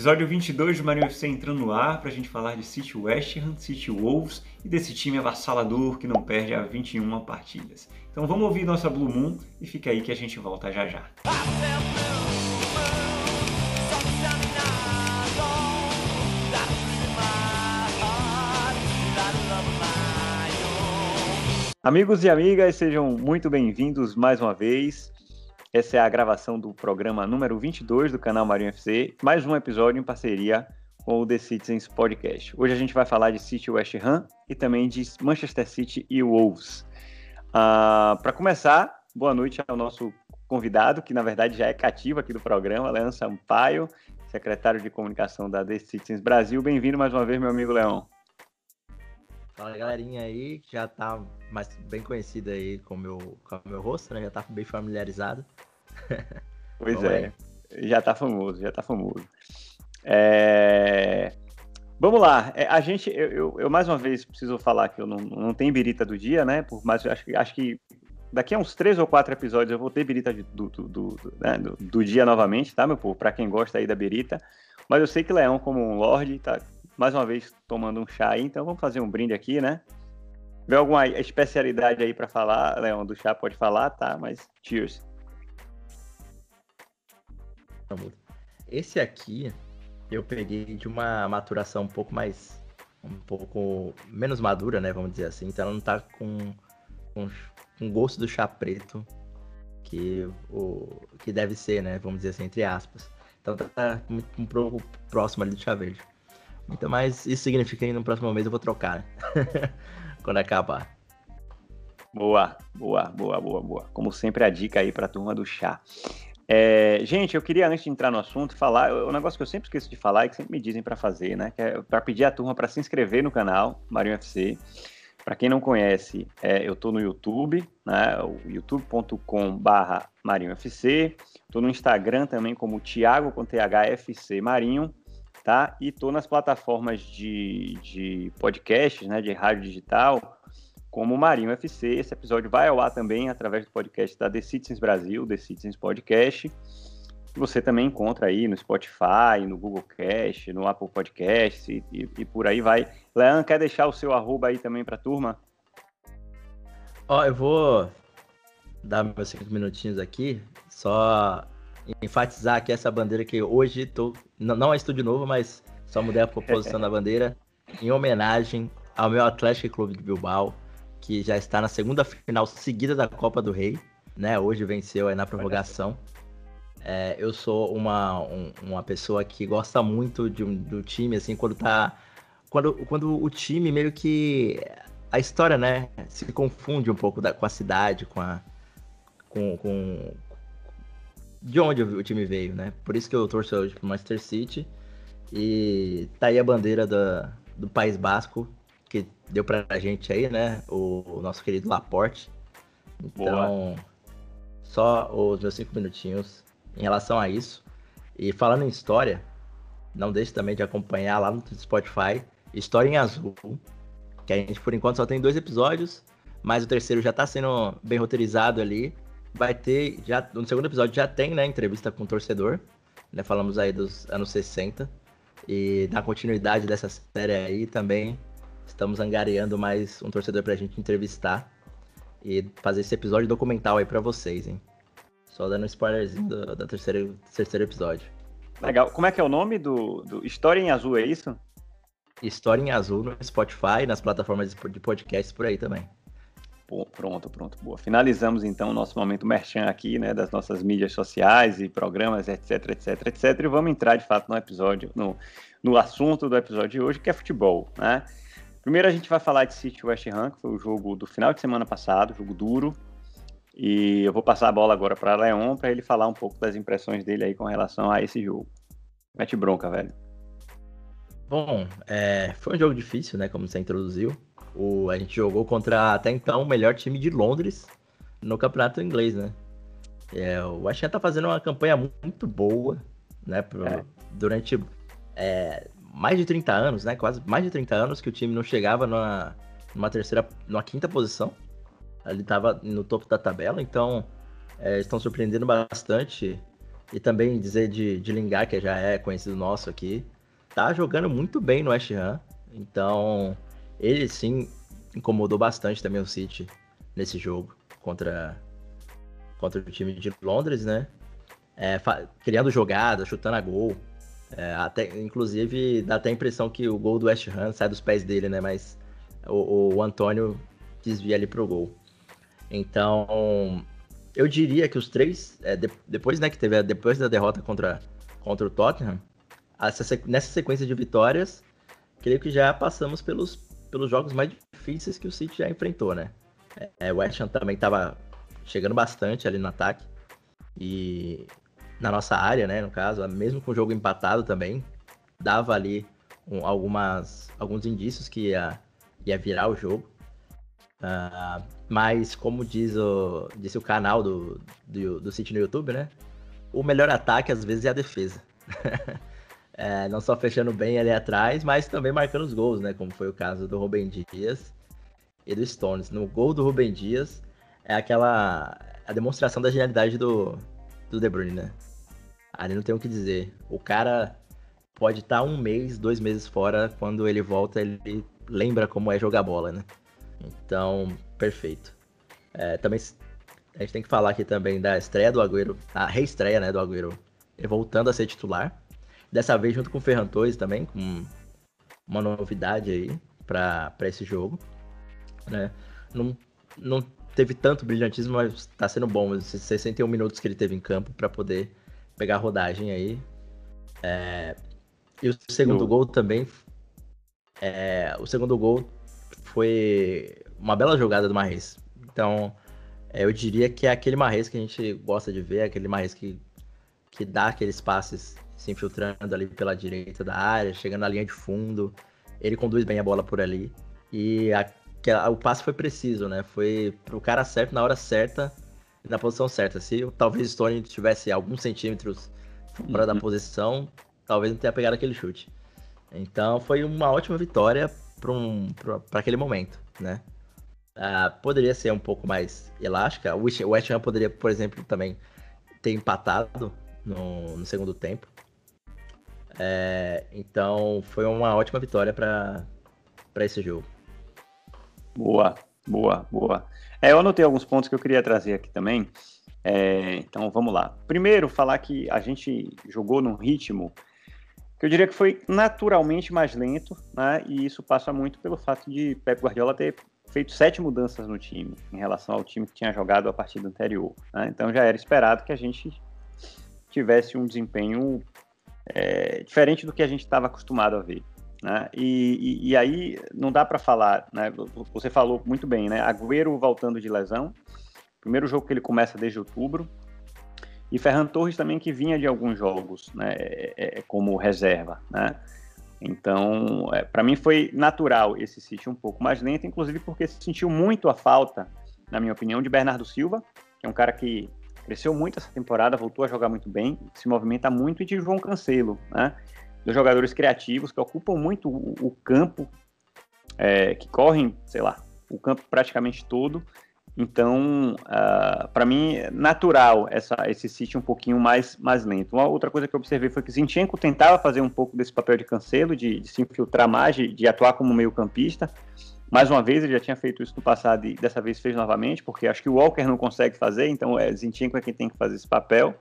Episódio 22 do Marinho FC entrando no ar para a gente falar de City West Ham, City Wolves e desse time avassalador que não perde há 21 partidas. Então vamos ouvir nossa Blue Moon e fica aí que a gente volta já já. Amigos e amigas, sejam muito bem-vindos mais uma vez. Essa é a gravação do programa número 22 do canal Marinho FC, mais um episódio em parceria com o The Citizens Podcast. Hoje a gente vai falar de City West Ham e também de Manchester City e Wolves. Uh, Para começar, boa noite ao nosso convidado, que na verdade já é cativo aqui do programa, Leandro Sampaio, secretário de comunicação da The Citizens Brasil. Bem-vindo mais uma vez, meu amigo Leão. Fala galerinha aí, que já tá mais bem conhecido aí com meu, o com meu rosto, né? Já tá bem familiarizado. Pois é, já tá famoso, já tá famoso. É... Vamos lá, é, a gente, eu, eu, eu, mais uma vez preciso falar que eu não, não tenho birita do dia, né? Por, mas acho, acho que daqui a uns três ou quatro episódios eu vou ter birita do, do, do, né? do, do dia novamente, tá, meu povo? Pra quem gosta aí da birita. Mas eu sei que Leão, como um lorde, tá mais uma vez tomando um chá aí, então vamos fazer um brinde aqui, né? Vê alguma especialidade aí para falar, Leão, do chá pode falar, tá? Mas cheers. Esse aqui eu peguei de uma maturação um pouco mais. um pouco menos madura, né? Vamos dizer assim. Então ela não tá com, com, com gosto do chá preto que, o, que deve ser, né? Vamos dizer assim, entre aspas. Então tá muito um pouco próximo ali do chá verde. Então, mas isso significa que no próximo mês eu vou trocar, né? Quando acabar. Boa, boa, boa, boa, boa. Como sempre, a dica aí para a turma do chá. É, gente, eu queria, antes de entrar no assunto, falar um negócio que eu sempre esqueço de falar e que sempre me dizem para fazer, né? Que é para pedir a turma para se inscrever no canal Marinho FC. Para quem não conhece, é, eu estou no YouTube, né? youtube.com/barra Marinho FC. Estou no Instagram também como Thiago com THFC Marinho tá? E tô nas plataformas de, de podcasts, né, de rádio digital, como Marinho FC. Esse episódio vai ao ar também através do podcast da The Citizens Brasil, The Citizens Podcast. Você também encontra aí no Spotify, no Google Cast, no Apple Podcast e, e, e por aí vai. Leandro, quer deixar o seu arroba aí também para a turma? Ó, eu vou dar meus cinco minutinhos aqui, só enfatizar aqui essa bandeira que hoje tô, não é estúdio novo, mas só mudei a proposição da bandeira em homenagem ao meu Atlético Clube de Bilbao, que já está na segunda final seguida da Copa do Rei, né? Hoje venceu aí na prorrogação. É, eu sou uma, um, uma pessoa que gosta muito de, do time, assim, quando tá. Quando, quando o time meio que. A história, né? Se confunde um pouco da, com a cidade, com a. Com, com, de onde o time veio, né? Por isso que eu torço hoje pro Manchester City. E tá aí a bandeira da, do País Basco, que deu pra gente aí, né? O, o nosso querido Laporte. Então, Boa. só os meus cinco minutinhos em relação a isso. E falando em história, não deixe também de acompanhar lá no Spotify História em Azul, que a gente por enquanto só tem dois episódios, mas o terceiro já tá sendo bem roteirizado ali vai ter, já no segundo episódio já tem, né, entrevista com o torcedor, né, falamos aí dos anos 60, e na continuidade dessa série aí também estamos angariando mais um torcedor pra gente entrevistar e fazer esse episódio documental aí pra vocês, hein. Só dando um spoilerzinho do, do terceiro, terceiro episódio. Legal. Como é que é o nome do, do História em Azul, é isso? História em Azul no Spotify, nas plataformas de podcast por aí também. Pronto, pronto, boa. Finalizamos então o nosso momento merchan aqui, né, das nossas mídias sociais e programas, etc, etc, etc. E vamos entrar de fato no episódio, no, no assunto do episódio de hoje, que é futebol, né? Primeiro a gente vai falar de City West Ham, que foi o jogo do final de semana passado, jogo duro. E eu vou passar a bola agora para Leon para ele falar um pouco das impressões dele aí com relação a esse jogo. Mete bronca, velho. Bom, é, foi um jogo difícil, né, como você introduziu. O, a gente jogou contra até então o melhor time de Londres no campeonato inglês, né? É, o West Ham tá fazendo uma campanha muito boa, né? Pro, é. Durante é, mais de 30 anos, né? Quase mais de 30 anos que o time não chegava numa, numa terceira, numa quinta posição. Ele tava no topo da tabela, então é, estão surpreendendo bastante e também dizer de, de Lingard, que já é conhecido nosso aqui, tá jogando muito bem no West Ham. Então, ele sim incomodou bastante também o City nesse jogo contra, contra o time de Londres, né? É, criando jogada, chutando a gol. É, até, inclusive, dá até a impressão que o gol do West Ham sai dos pés dele, né? Mas o, o Antônio desvia ali pro gol. Então, eu diria que os três, é, de, depois, né, que teve depois da derrota contra, contra o Tottenham, essa, nessa sequência de vitórias, creio que já passamos pelos, pelos jogos mais difíceis que o City já enfrentou, né? É, o West Ham também estava chegando bastante ali no ataque. E na nossa área, né, no caso, mesmo com o jogo empatado também, dava ali um, algumas, alguns indícios que ia, ia virar o jogo. Uh, mas, como diz o, disse o canal do, do, do City no YouTube, né? O melhor ataque às vezes é a defesa. é, não só fechando bem ali atrás, mas também marcando os gols, né? Como foi o caso do Rubem Dias e do Stones. No gol do Rubem Dias é aquela a demonstração da genialidade do, do De Bruyne, né? Ali não tem o que dizer. O cara pode estar tá um mês, dois meses fora, quando ele volta, ele lembra como é jogar bola, né? Então, perfeito. É, também a gente tem que falar aqui também da estreia do Agüero, a reestreia, né, do Agüero, voltando a ser titular. Dessa vez junto com o Ferran Torres também, com uma novidade aí para esse jogo, né? Não, não teve tanto brilhantismo, mas está sendo bom. Esses 61 minutos que ele teve em campo para poder pegar a rodagem aí. É... E o segundo gol também. É... O segundo gol foi uma bela jogada do Marres. Então, é, eu diria que é aquele Marres que a gente gosta de ver, aquele Marres que, que dá aqueles passes se infiltrando ali pela direita da área, chegando na linha de fundo. Ele conduz bem a bola por ali. E a, a, o passe foi preciso, né? Foi pro cara certo, na hora certa, na posição certa. Se talvez o Stone tivesse alguns centímetros fora uhum. da posição, talvez não tenha pegado aquele chute. Então foi uma ótima vitória para um, aquele momento, né? Uh, poderia ser um pouco mais elástica. O West Ham poderia, por exemplo, também ter empatado no, no segundo tempo. É, então foi uma ótima vitória para esse jogo. Boa, boa, boa. É, eu anotei alguns pontos que eu queria trazer aqui também. É, então vamos lá. Primeiro, falar que a gente jogou num ritmo que eu diria que foi naturalmente mais lento, né? E isso passa muito pelo fato de Pep Guardiola ter feito sete mudanças no time em relação ao time que tinha jogado a partida anterior. Né? Então já era esperado que a gente tivesse um desempenho é, diferente do que a gente estava acostumado a ver. Né? E, e, e, aí não dá para falar, né? Você falou muito bem, né? Agüero voltando de lesão, primeiro jogo que ele começa desde outubro, e Ferran Torres também que vinha de alguns jogos, né, é, é, como reserva, né? Então, é, para mim foi natural esse City um pouco mais lento, inclusive porque sentiu muito a falta, na minha opinião, de Bernardo Silva, que é um cara que cresceu muito essa temporada, voltou a jogar muito bem, se movimenta muito, e de João Cancelo, né? Dos jogadores criativos que ocupam muito o, o campo, é, que correm, sei lá, o campo praticamente todo então, uh, ah, para mim, é natural essa, esse City um pouquinho mais, mais lento. Uma outra coisa que eu observei foi que Zinchenko tentava fazer um pouco desse papel de cancelo, de, de se infiltrar mais, de, de atuar como meio campista. Mais uma vez, ele já tinha feito isso no passado e dessa vez fez novamente, porque acho que o Walker não consegue fazer, então é, Zinchenko é quem tem que fazer esse papel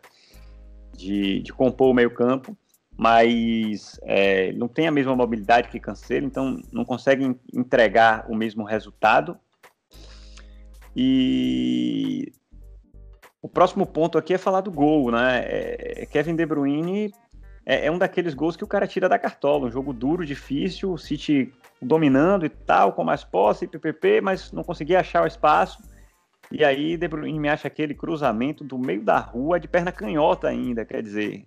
de, de compor o meio campo, mas é, não tem a mesma mobilidade que Cancelo, então não consegue entregar o mesmo resultado e o próximo ponto aqui é falar do gol, né? É, é, Kevin De Bruyne é, é, um daqueles gols que o cara tira da cartola, um jogo duro, difícil, o City dominando e tal, com mais posse, PPP, mas não conseguia achar o espaço. E aí De Bruyne me acha aquele cruzamento do meio da rua de perna canhota ainda, quer dizer,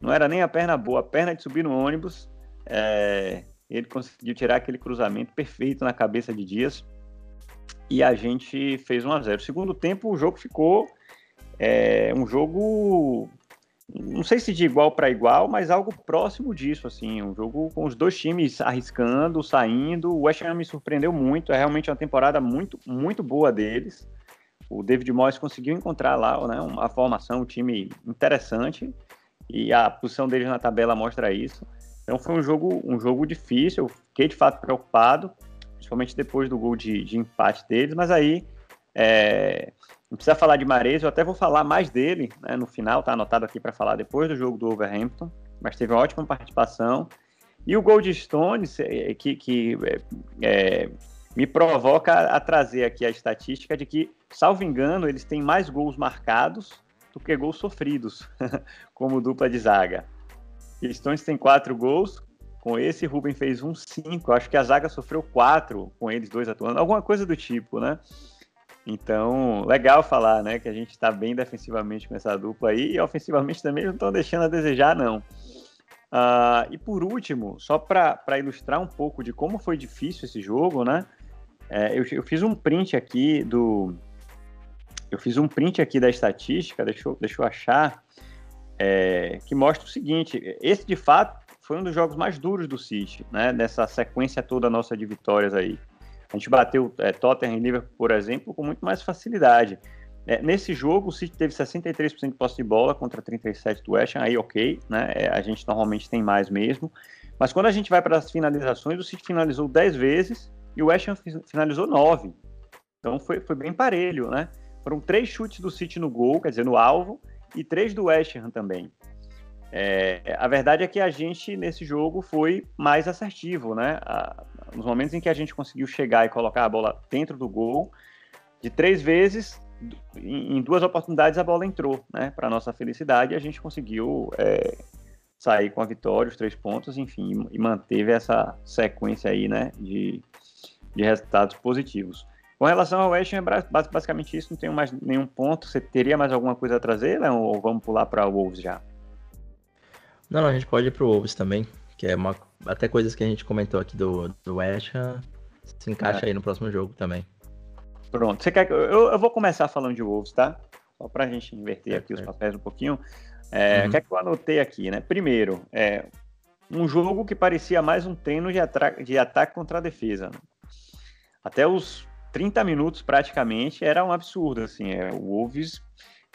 não era nem a perna boa, a perna de subir no ônibus. É, ele conseguiu tirar aquele cruzamento perfeito na cabeça de Dias e a gente fez 1 a 0 Segundo tempo, o jogo ficou é, um jogo, não sei se de igual para igual, mas algo próximo disso, assim, um jogo com os dois times arriscando, saindo. O West Ham me surpreendeu muito, é realmente uma temporada muito, muito boa deles. o David Moyes conseguiu encontrar lá né, uma formação, um time interessante, e a posição deles na tabela mostra isso. Então foi um jogo, um jogo difícil, fiquei de fato preocupado, principalmente depois do gol de, de empate deles, mas aí é, não precisa falar de Mares, eu até vou falar mais dele né, no final, tá anotado aqui para falar depois do jogo do Overhampton, mas teve uma ótima participação. E o gol de Stones, é, que, que é, é, me provoca a trazer aqui a estatística de que, salvo engano, eles têm mais gols marcados do que gols sofridos, como dupla de zaga. Stones tem quatro gols, com esse Ruben fez um cinco, acho que a zaga sofreu quatro com eles dois atuando, alguma coisa do tipo, né? Então, legal falar, né, que a gente está bem defensivamente com essa dupla aí e ofensivamente também não estão deixando a desejar, não. Uh, e por último, só para ilustrar um pouco de como foi difícil esse jogo, né? É, eu, eu, fiz um print aqui do. Eu fiz um print aqui da estatística, deixa eu, deixa eu achar, é, que mostra o seguinte: esse de fato foi um dos jogos mais duros do City, né? Nessa sequência toda nossa de vitórias aí. A gente bateu é, Tottenham e Liverpool, por exemplo, com muito mais facilidade. É, nesse jogo, o City teve 63% de posse de bola contra 37% do West Ham, aí ok, né? É, a gente normalmente tem mais mesmo. Mas quando a gente vai para as finalizações, o City finalizou 10 vezes e o West Ham finalizou 9. Então foi, foi bem parelho, né? Foram três chutes do City no gol, quer dizer, no alvo, e três do West Ham também. É, a verdade é que a gente, nesse jogo, foi mais assertivo, né? A, nos momentos em que a gente conseguiu chegar e colocar a bola dentro do gol, de três vezes, em, duas oportunidades a bola entrou, né? Para nossa felicidade, a gente conseguiu é, sair com a vitória, os três pontos, enfim, e manteve essa sequência aí, né? De, de resultados positivos. Com relação ao West é basicamente isso, não tenho mais nenhum ponto. Você teria mais alguma coisa a trazer, Leon, ou vamos pular para o Wolves já? Não, a gente pode ir pro Wolves também, que é uma. Até coisas que a gente comentou aqui do, do West Ham se encaixa é. aí no próximo jogo também. Pronto. Você quer que. Eu, eu vou começar falando de Wolves, tá? Só pra gente inverter é, aqui os papéis um pouquinho. É, uhum. O que é que eu anotei aqui, né? Primeiro, é um jogo que parecia mais um treino de, de ataque contra a defesa. Né? Até os 30 minutos praticamente era um absurdo, assim. É, o Wolves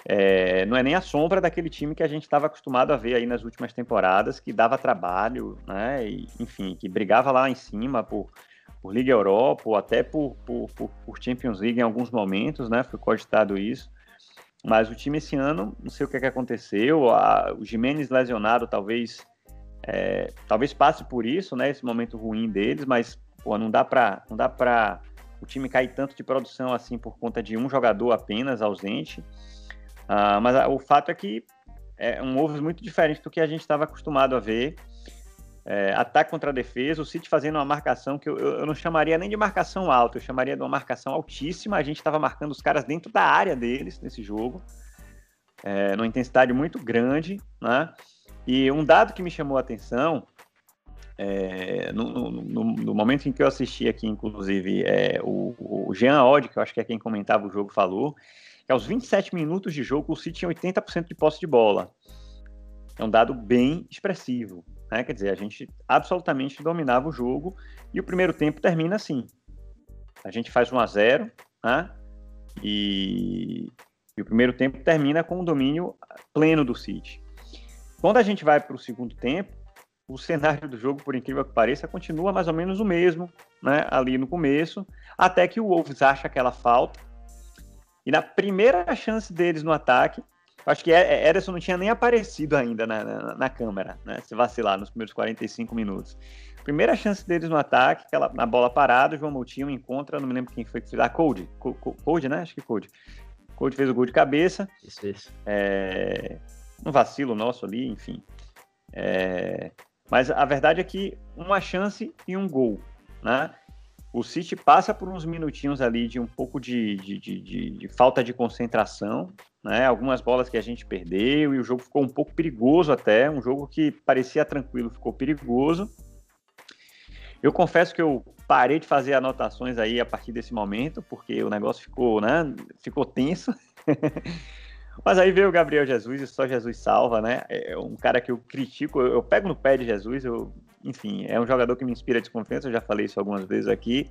é, não é nem a sombra daquele time que a gente estava acostumado a ver aí nas últimas temporadas, que dava trabalho, né? E, enfim, que brigava lá em cima por, por Liga Europa ou até por, por, por, Champions League em alguns momentos, né? Foi cogitado isso. Mas o time esse ano, não sei o que, é que aconteceu, a, o Jimenez lesionado talvez é, talvez passe por isso, né? Esse momento ruim deles, mas pô, não dá para não dá para o time cair tanto de produção assim por conta de um jogador apenas ausente. Uh, mas o fato é que é um Wolves muito diferente do que a gente estava acostumado a ver. É, ataque contra a defesa, o City fazendo uma marcação que eu, eu, não chamaria nem de marcação alta, eu chamaria de uma marcação altíssima. A gente estava marcando os caras dentro da área deles nesse jogo, é, numa intensidade muito grande. Né? E um dado que me chamou a atenção, é, no, no, no, momento em que eu assisti aqui, inclusive, é, o, o Jean Odd, que eu acho que é quem comentava o jogo, falou que aos 27 minutos de jogo o City tinha 80% de posse de bola. É um dado bem expressivo. Né? Quer dizer, a gente absolutamente dominava o jogo e o primeiro tempo termina assim. A gente faz 1 a 0 né? e, e o primeiro tempo termina com o domínio pleno do City. Quando a gente vai para o segundo tempo, o cenário do jogo, por incrível que pareça, continua mais ou menos o mesmo, né? Ali no começo, até que o Wolves acha aquela falta e na primeira chance deles no ataque, acho que Ederson não tinha nem aparecido ainda na, na, na câmera, né? Se vacilar nos primeiros 45 minutos. Primeira chance deles no ataque, aquela, na bola parada, o João Moutinho encontra, não me lembro quem foi que fez. Ah, Cold. Cold, né? Acho que Cold. Cold fez o gol de cabeça. Isso, isso. É, um vacilo nosso ali, enfim. É, mas a verdade é que uma chance e um gol, né? O City passa por uns minutinhos ali de um pouco de, de, de, de, falta de concentração, né? Algumas bolas que a gente perdeu e o jogo ficou um pouco perigoso até. Um jogo que parecia tranquilo ficou perigoso. Eu confesso que eu parei de fazer anotações aí a partir desse momento, porque o negócio ficou, né? Ficou tenso. Mas aí veio o Gabriel Jesus e só Jesus salva, né? É um cara que eu critico, eu pego no pé de Jesus, eu enfim, é um jogador que me inspira desconfiança, eu já falei isso algumas vezes aqui.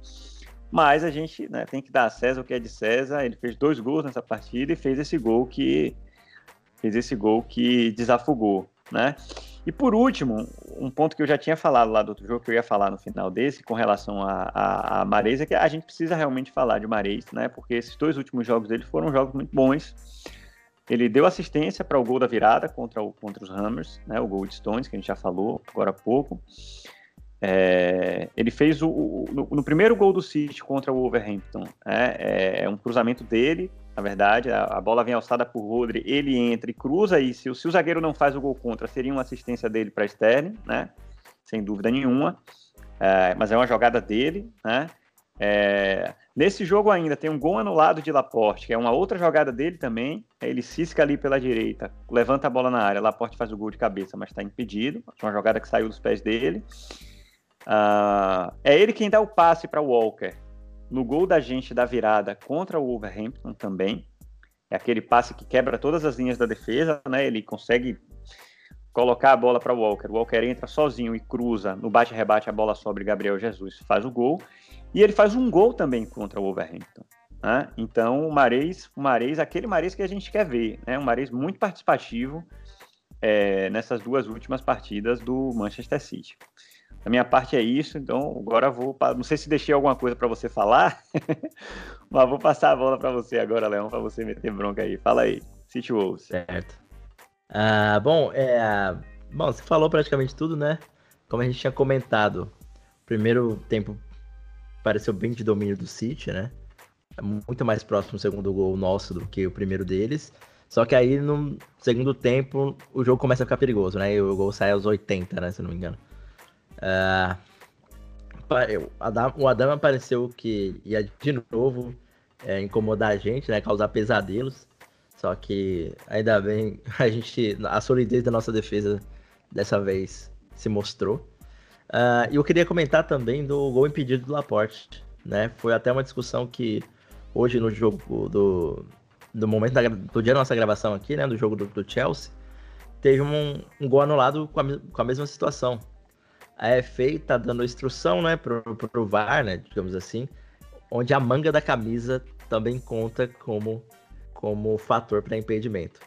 Mas a gente né, tem que dar a César o que é de César. Ele fez dois gols nessa partida e fez esse gol que fez esse gol que desafogou, né? E por último, um ponto que eu já tinha falado lá do outro jogo, que eu ia falar no final desse, com relação a, a, a Mares, é que a gente precisa realmente falar de Mares, né? Porque esses dois últimos jogos dele foram jogos muito bons. Ele deu assistência para o gol da virada contra, o, contra os Hammers, né? O gol de Stones, que a gente já falou agora há pouco. É, ele fez o, o no, no, primeiro gol do City contra o Wolverhampton, é, é, é um cruzamento dele, na verdade, a, a, bola vem alçada por Rodri, ele entra e cruza, e se, se o zagueiro não faz o gol contra, seria uma assistência dele para Sterling, né? Sem dúvida nenhuma, é, mas é uma jogada dele, né? É, nesse jogo ainda tem um gol anulado de Laporte, que é uma outra jogada dele também. Ele cisca ali pela direita, levanta a bola na área, Laporte faz o gol de cabeça, mas está impedido. Uma jogada que saiu dos pés dele. Uh, é ele quem dá o passe para Walker no gol da gente da virada contra o Wolverhampton também. É aquele passe que quebra todas as linhas da defesa, né? Ele consegue colocar a bola para o Walker. O Walker entra sozinho e cruza no bate-rebate, a bola sobre Gabriel Jesus, faz o gol. E ele faz um gol também contra o Wolverhampton. Né? Então, o Mares, o Mares, aquele Mares que a gente quer ver, né? Um Mares muito participativo é, nessas duas últimas partidas do Manchester City. Da minha parte é isso, então agora vou. Não sei se deixei alguma coisa para você falar, mas vou passar a bola para você agora, Leão, para você meter bronca aí. Fala aí, City Wolves. Certo. Ah, bom, é, bom, você falou praticamente tudo, né? Como a gente tinha comentado, primeiro tempo pareceu bem de domínio do City, né? É muito mais próximo do segundo gol nosso do que o primeiro deles. Só que aí no segundo tempo o jogo começa a ficar perigoso, né? E o gol sai aos 80, né? Se não me engano. Uh, o Adam apareceu que ia de novo é, incomodar a gente, né? Causar pesadelos. Só que ainda bem a gente. A solidez da nossa defesa dessa vez se mostrou. Uh, eu queria comentar também do gol impedido do Laporte. Né? Foi até uma discussão que hoje no jogo do, do momento da, do dia da nossa gravação aqui, né? Do jogo do, do Chelsea, teve um, um gol anulado com a, com a mesma situação a FA tá dando instrução, né, pro, pro VAR, né, digamos assim, onde a manga da camisa também conta como, como fator para impedimento.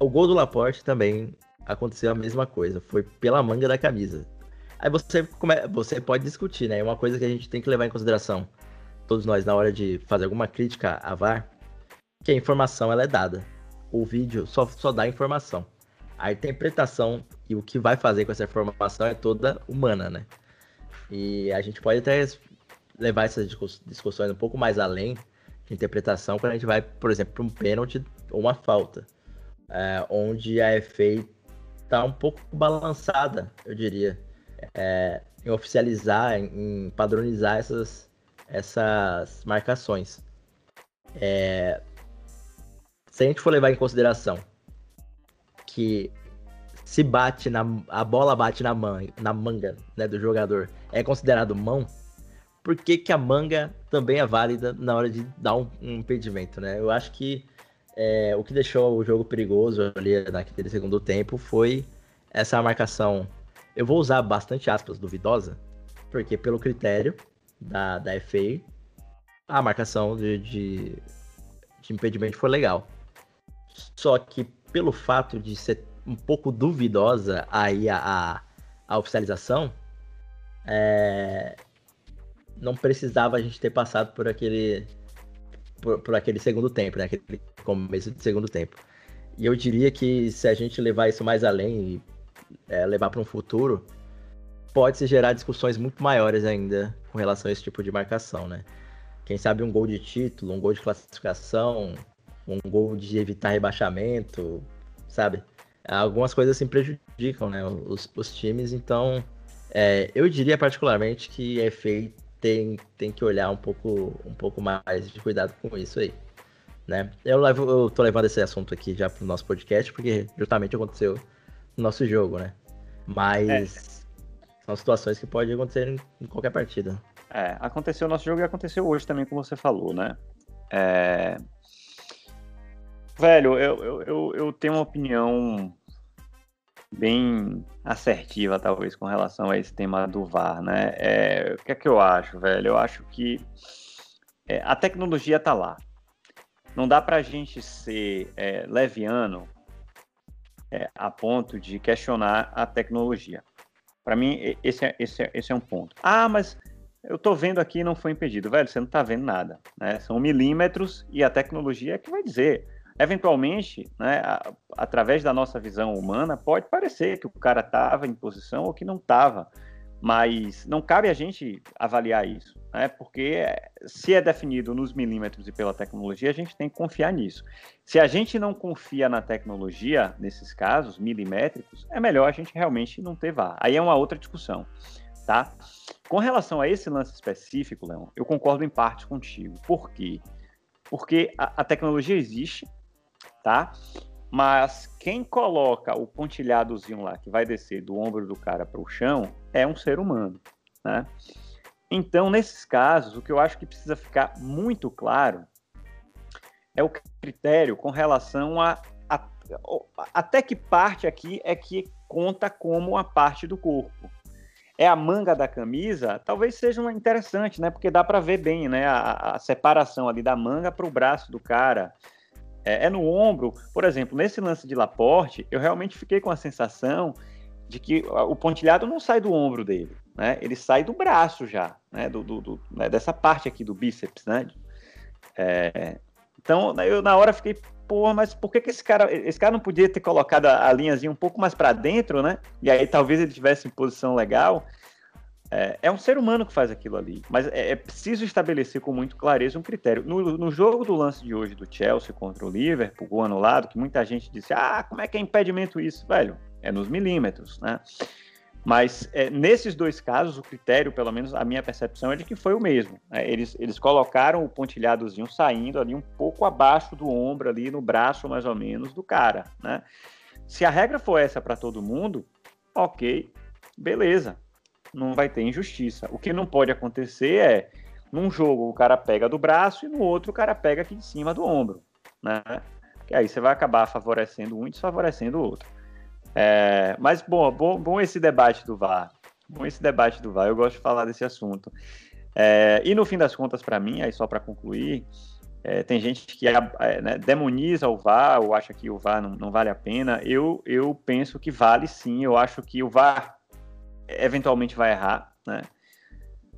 O gol do Laporte também aconteceu a mesma coisa, foi pela manga da camisa. Aí você, você pode discutir, né? É uma coisa que a gente tem que levar em consideração, todos nós, na hora de fazer alguma crítica a VAR, que a informação ela é dada. O vídeo só, só dá informação a interpretação e o que vai fazer com essa informação é toda humana, né? E a gente pode até levar essas discussões um pouco mais além de interpretação quando a gente vai, por exemplo, para um pênalti ou uma falta, é, onde a FA está um pouco balançada, eu diria, é, em oficializar, em padronizar essas, essas marcações. É, se a gente for levar em consideração que se bate na a bola bate na manga, na manga, né, do jogador, é considerado mão, por que, que a manga também é válida na hora de dar um, um impedimento, né? Eu acho que é, o que deixou o jogo perigoso ali naquele segundo tempo foi essa marcação. Eu vou usar bastante aspas duvidosa, porque pelo critério da, da FA, a marcação de, de, de impedimento foi legal. Só que pelo fato de ser um pouco duvidosa aí a, a, a oficialização, é, não precisava a gente ter passado por aquele por, por, aquele segundo tempo, né? Aquele começo de segundo tempo. E eu diria que se a gente levar isso mais além e é, levar para um futuro, pode se gerar discussões muito maiores ainda com relação a esse tipo de marcação, né? Quem sabe um gol de título, um gol de classificação, um gol de evitar rebaixamento, sabe? Algumas coisas assim prejudicam, né, os, os times, então é, eu diria particularmente que a FA tem, tem que olhar um pouco, um pouco mais de cuidado com isso aí. Né? Eu, levo, eu tô levando esse assunto aqui já pro nosso podcast, porque justamente aconteceu no nosso jogo, né? Mas é. são situações que podem acontecer em, em, qualquer partida. É, aconteceu no nosso jogo e aconteceu hoje também, como você falou, né? É, Velho, eu, eu, eu, eu tenho uma opinião bem assertiva, talvez, com relação a esse tema do VAR, né? É, o que é que eu acho, velho? Eu acho que é, a tecnologia está lá. Não dá para a gente ser é, leviano é, a ponto de questionar a tecnologia. Para mim, esse é, esse, é, esse é um ponto. Ah, mas eu estou vendo aqui e não foi impedido. Velho, você não está vendo nada. Né? São milímetros e a tecnologia é que vai dizer. Eventualmente, né, a, através da nossa visão humana, pode parecer que o cara estava em posição ou que não estava mas não cabe a gente avaliar isso, né? porque se é definido nos milímetros e pela tecnologia, a gente tem que confiar nisso. Se a gente não confia na tecnologia, nesses casos milimétricos, é melhor a gente realmente não ter VAR. Aí é uma outra discussão, tá? Com relação a esse lance específico, Leão, eu concordo em parte contigo. Por quê? Porque a, a tecnologia existe, tá? Mas quem coloca o pontilhadozinho lá, que vai descer do ombro do cara para o chão, é um ser humano, né? Então, nesses casos, o que eu acho que precisa ficar muito claro é o critério com relação a, a, até que parte aqui é que conta como a parte do corpo. É a manga da camisa, talvez seja uma interessante, né? Porque dá para ver bem, né? A, a separação ali da manga para o braço do cara é, é, no ombro. Por exemplo, nesse lance de Laporte, eu realmente fiquei com a sensação de que o pontilhado não sai do ombro dele, né? Ele sai do braço já, né? Do, do, do né? dessa parte aqui do bíceps, né? É, então, eu na hora fiquei, pô, mas por que, que esse cara, esse cara não podia ter colocado a, a linhazinha um pouco mais para dentro, né? E aí talvez ele tivesse em posição legal. É, é, um ser humano que faz aquilo ali, mas é, é, preciso estabelecer com muito clareza um critério. No, no, jogo do lance de hoje do Chelsea contra o Liverpool, gol anulado, que muita gente disse: ah, como é que é impedimento isso? Velho, é nos milímetros, né? Mas é, nesses dois casos, o critério, pelo menos a minha percepção, é de que foi o mesmo. Né? Eles, eles colocaram o pontilhadozinho saindo ali um pouco abaixo do ombro, ali no braço mais ou menos do cara. Né? Se a regra for essa para todo mundo, ok, beleza não vai ter injustiça. O que não pode acontecer é, num jogo o cara pega do braço e no outro o cara pega aqui de cima do ombro, né? Que aí você vai acabar favorecendo um e desfavorecendo o outro. É, mas bom, bom, bom esse debate do VAR. Bom esse debate do VAR, eu gosto de falar desse assunto. É, e no fim das contas, para mim, aí só para concluir, é, tem gente que é, né, demoniza o VAR ou acha que o VAR não, não, vale a pena. Eu, eu penso que vale sim. Eu acho que o VAR eventualmente vai errar, né?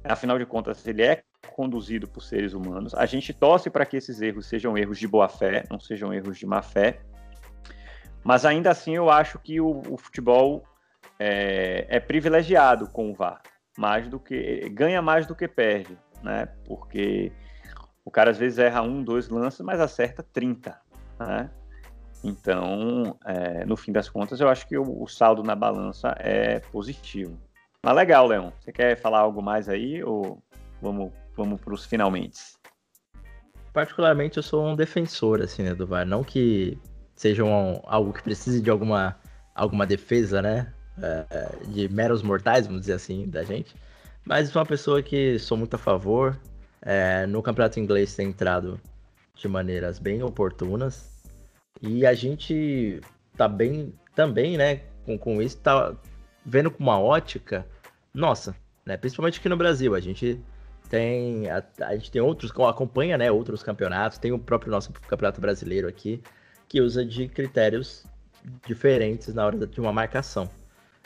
Afinal de contas, ele é conduzido por seres humanos. A gente torce para que esses erros sejam erros de boa fé, não sejam erros de má fé. Mas ainda assim, eu acho que o, o futebol é, é, privilegiado com o VAR, mais do que ganha mais do que perde, né? Porque o cara às vezes erra um, dois lances, mas acerta 30, né? Então, é, no fim das contas, eu acho que o, o, saldo na balança é positivo. Mas legal, Leon. Você quer falar algo mais aí ou vamos, vamos para os finalmente? Particularmente, eu sou um defensor assim, né, do VAR. Não que seja um, algo que precise de alguma, alguma defesa, né? É, de meros mortais, vamos dizer assim, da gente. Mas uma pessoa que sou muito a favor. É, no campeonato inglês tem entrado de maneiras bem oportunas. E a gente tá bem também, né, com, com isso, tá vendo com uma ótica, nossa, né, principalmente aqui no Brasil, a gente tem a, a gente tem outros, acompanha, né, outros campeonatos, tem o próprio nosso campeonato brasileiro aqui, que usa de critérios diferentes na hora de uma marcação.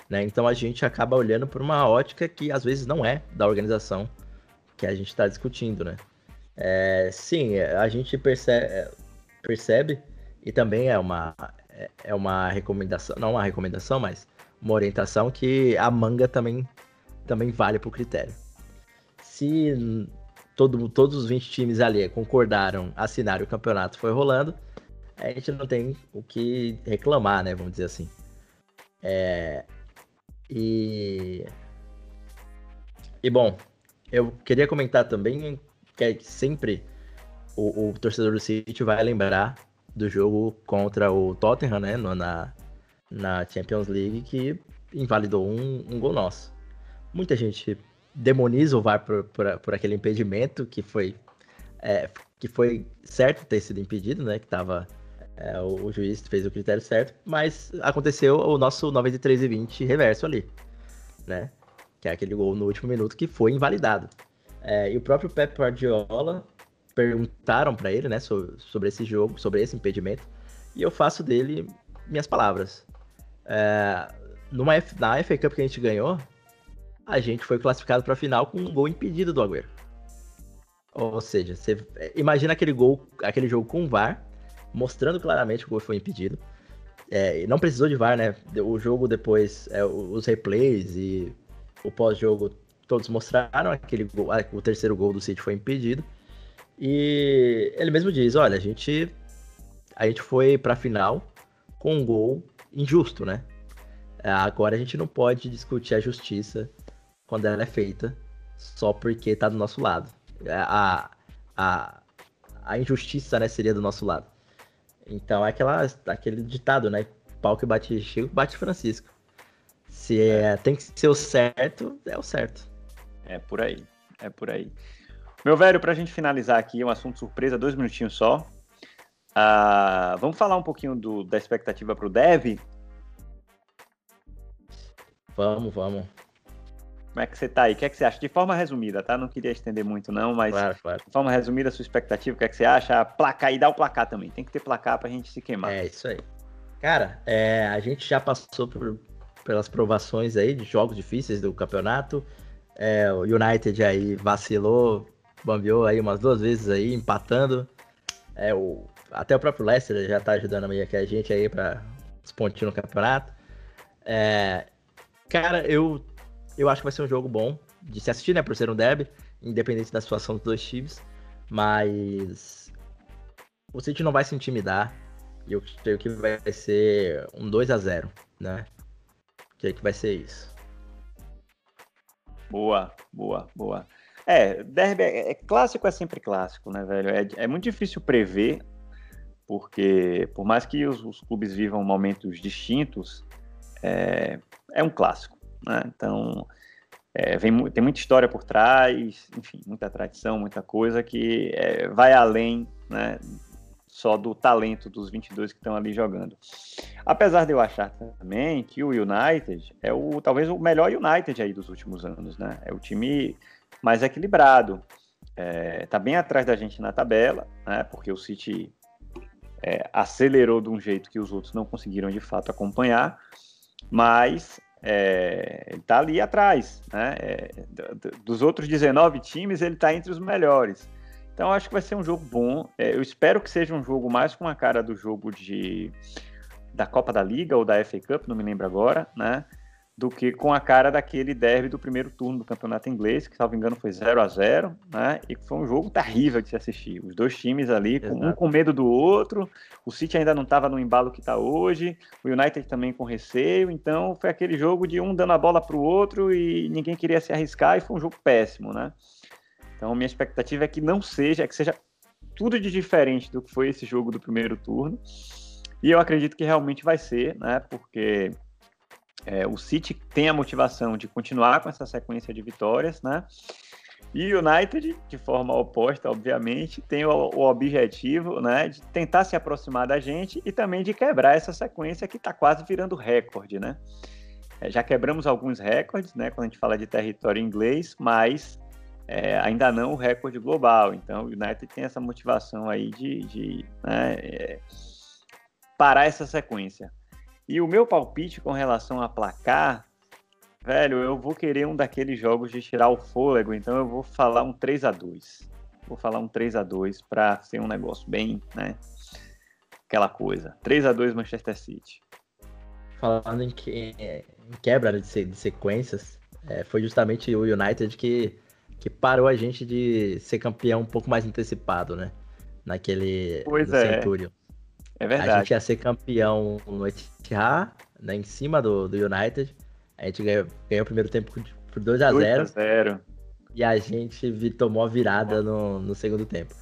Né? Então a gente acaba olhando por uma ótica que às vezes não é da organização que a gente está discutindo, né? É, sim, a gente percebe, percebe e também é uma, é, é uma recomendação, não uma recomendação, mas uma orientação que a manga também, também vale para o critério. Se todo, todos os 20 times ali concordaram, assinaram o campeonato foi rolando, a gente não tem o que reclamar, né? Vamos dizer assim. É, e, e bom, eu queria comentar também que é sempre o, o torcedor do City vai lembrar do jogo contra o Tottenham, né, na, na Champions League, que invalidou um, um gol nosso. Muita gente demoniza o VAR por, por, por aquele impedimento que foi, é, que foi certo ter sido impedido, né, que estava É, o, o, juiz fez o critério certo, mas aconteceu o nosso 93 e 20 reverso ali, né? Que é aquele gol no último minuto que foi invalidado. É, e o próprio Pep Guardiola perguntaram para ele, né, sobre, sobre, esse jogo, sobre esse impedimento, e eu faço dele minhas palavras. É, numa F, na FA Cup que a gente ganhou, a gente foi classificado para a final com um gol impedido do Agüero. Ou seja, você imagina aquele gol, aquele jogo com VAR, mostrando claramente que o gol foi impedido. É, não precisou de VAR, né? O jogo depois, é, os replays e o pós-jogo, todos mostraram aquele gol, ah, o terceiro gol do City foi impedido. E ele mesmo diz, olha, a gente a gente foi para a final com um gol injusto, né? Agora a gente não pode discutir a justiça quando ela é feita só porque tá do nosso lado. É, a, a, a injustiça, né, seria do nosso lado. Então é aquela, aquele ditado, né? Pau que bate Chico, bate Francisco. Se é, tem que ser o certo, é o certo. É por aí, é por aí. Meu velho, pra gente finalizar aqui, um assunto surpresa, dois minutinhos só. Uh, vamos falar um pouquinho do, da expectativa pro Dev? Vamos, vamos. Como é que você tá aí? O que é que você acha? De forma resumida, tá? Não queria estender muito, não, mas claro, claro. de forma resumida, a sua expectativa, o que é que você acha? Placar e dá o placar também. Tem que ter placar pra gente se queimar. É, isso aí. Cara, é, a gente já passou por, pelas provações aí de jogos difíceis do campeonato. É, o United aí vacilou, bambeou aí umas duas vezes aí, empatando. É, o, até o próprio Leicester já tá ajudando meio que a gente aí para os pontinhos no campeonato. É, cara, eu eu acho que vai ser um jogo bom de se assistir, né? Por ser um derby, independente da situação dos dois times. Mas o City não vai se intimidar. E eu creio que vai ser um 2 a 0 né? Creio que vai ser isso. Boa, boa, boa. É, derby é, é, clássico, é sempre clássico, né, velho? É, é muito difícil prever, porque por mais que os, os clubes vivam momentos distintos, é, é um clássico. Né? Então, é, vem, tem muita história por trás, enfim, muita tradição, muita coisa que é, vai além né, só do talento dos 22 que estão ali jogando. Apesar de eu achar também que o United é o talvez o melhor United aí dos últimos anos, né? É o time mais equilibrado. É, tá bem atrás da gente na tabela, né? Porque o City é, acelerou de um jeito que os outros não conseguiram de fato acompanhar, mas é, ele está ali atrás, né? É, dos outros 19 times, ele está entre os melhores. Então, acho que vai ser um jogo bom. É, eu espero que seja um jogo mais com a cara do jogo de da Copa da Liga ou da FA Cup, não me lembro agora, né? Do que com a cara daquele derby do primeiro turno do campeonato inglês, que, salvo engano, foi 0 a 0 né? E foi um jogo terrível de se assistir. Os dois times ali, um com medo do outro, o City ainda não estava no embalo que está hoje, o United também com receio, então foi aquele jogo de um dando a bola para o outro e ninguém queria se arriscar e foi um jogo péssimo, né? Então, minha expectativa é que não seja, que seja tudo de diferente do que foi esse jogo do primeiro turno. E eu acredito que realmente vai ser, né? Porque é, o City tem a motivação de continuar com essa sequência de vitórias, né? E o United, de forma oposta, obviamente, tem o, o, objetivo né, de tentar se aproximar da gente e também de quebrar essa sequência que está quase virando recorde, né? É, já quebramos alguns recordes, né, quando a gente fala de território inglês, mas é, ainda não o recorde global. Então, o United tem essa motivação aí de, de né, é, parar essa sequência. E o meu palpite com relação a placar, velho, eu vou querer um daqueles jogos de tirar o fôlego, então eu vou falar um 3 a 2 Vou falar um 3 a 2 para ser um negócio bem, né? Aquela coisa. 3 a 2 Manchester City. Falando em, que, em quebra de, sequências, é, foi justamente o United que, que parou a gente de ser campeão um pouco mais antecipado, né? Naquele pois é. Centurion. É verdade. A gente ia ser campeão no Etihad, né, em cima do, do United. A gente ganhou, ganhou o primeiro tempo por 2 a 0 2 a 0 E a gente tomou a virada no, no segundo tempo.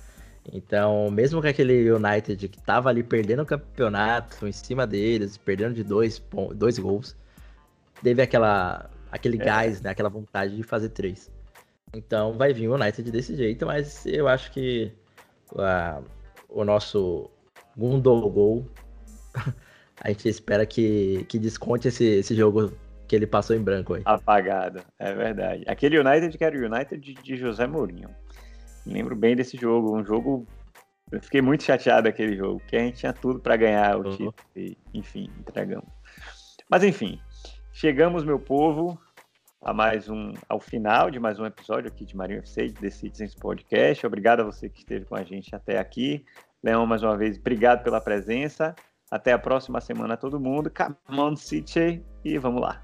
Então, mesmo com aquele United que tava ali perdendo o campeonato, em cima deles, perdendo de dois, dois gols, teve aquela, aquele é. gás, né, aquela vontade de fazer três. Então, vai vir o United desse jeito, mas eu acho que uh, o nosso Gol. A gente espera que, que desconte esse, esse jogo que ele passou em branco aí. Apagado, é verdade. Aquele United que era o United de, de José Mourinho. Lembro bem desse jogo, um jogo eu fiquei muito chateado aquele jogo, porque a gente tinha tudo para ganhar o uhum. título e, enfim, entregamos. Mas enfim, chegamos, meu povo, a mais um, ao final de mais um episódio aqui de Marinho FC, de The Citizens Podcast. Obrigado a você que esteve com a gente até aqui. Leão, mais uma vez, obrigado pela presença. Até a próxima semana, todo mundo. Come on, City, e vamos lá.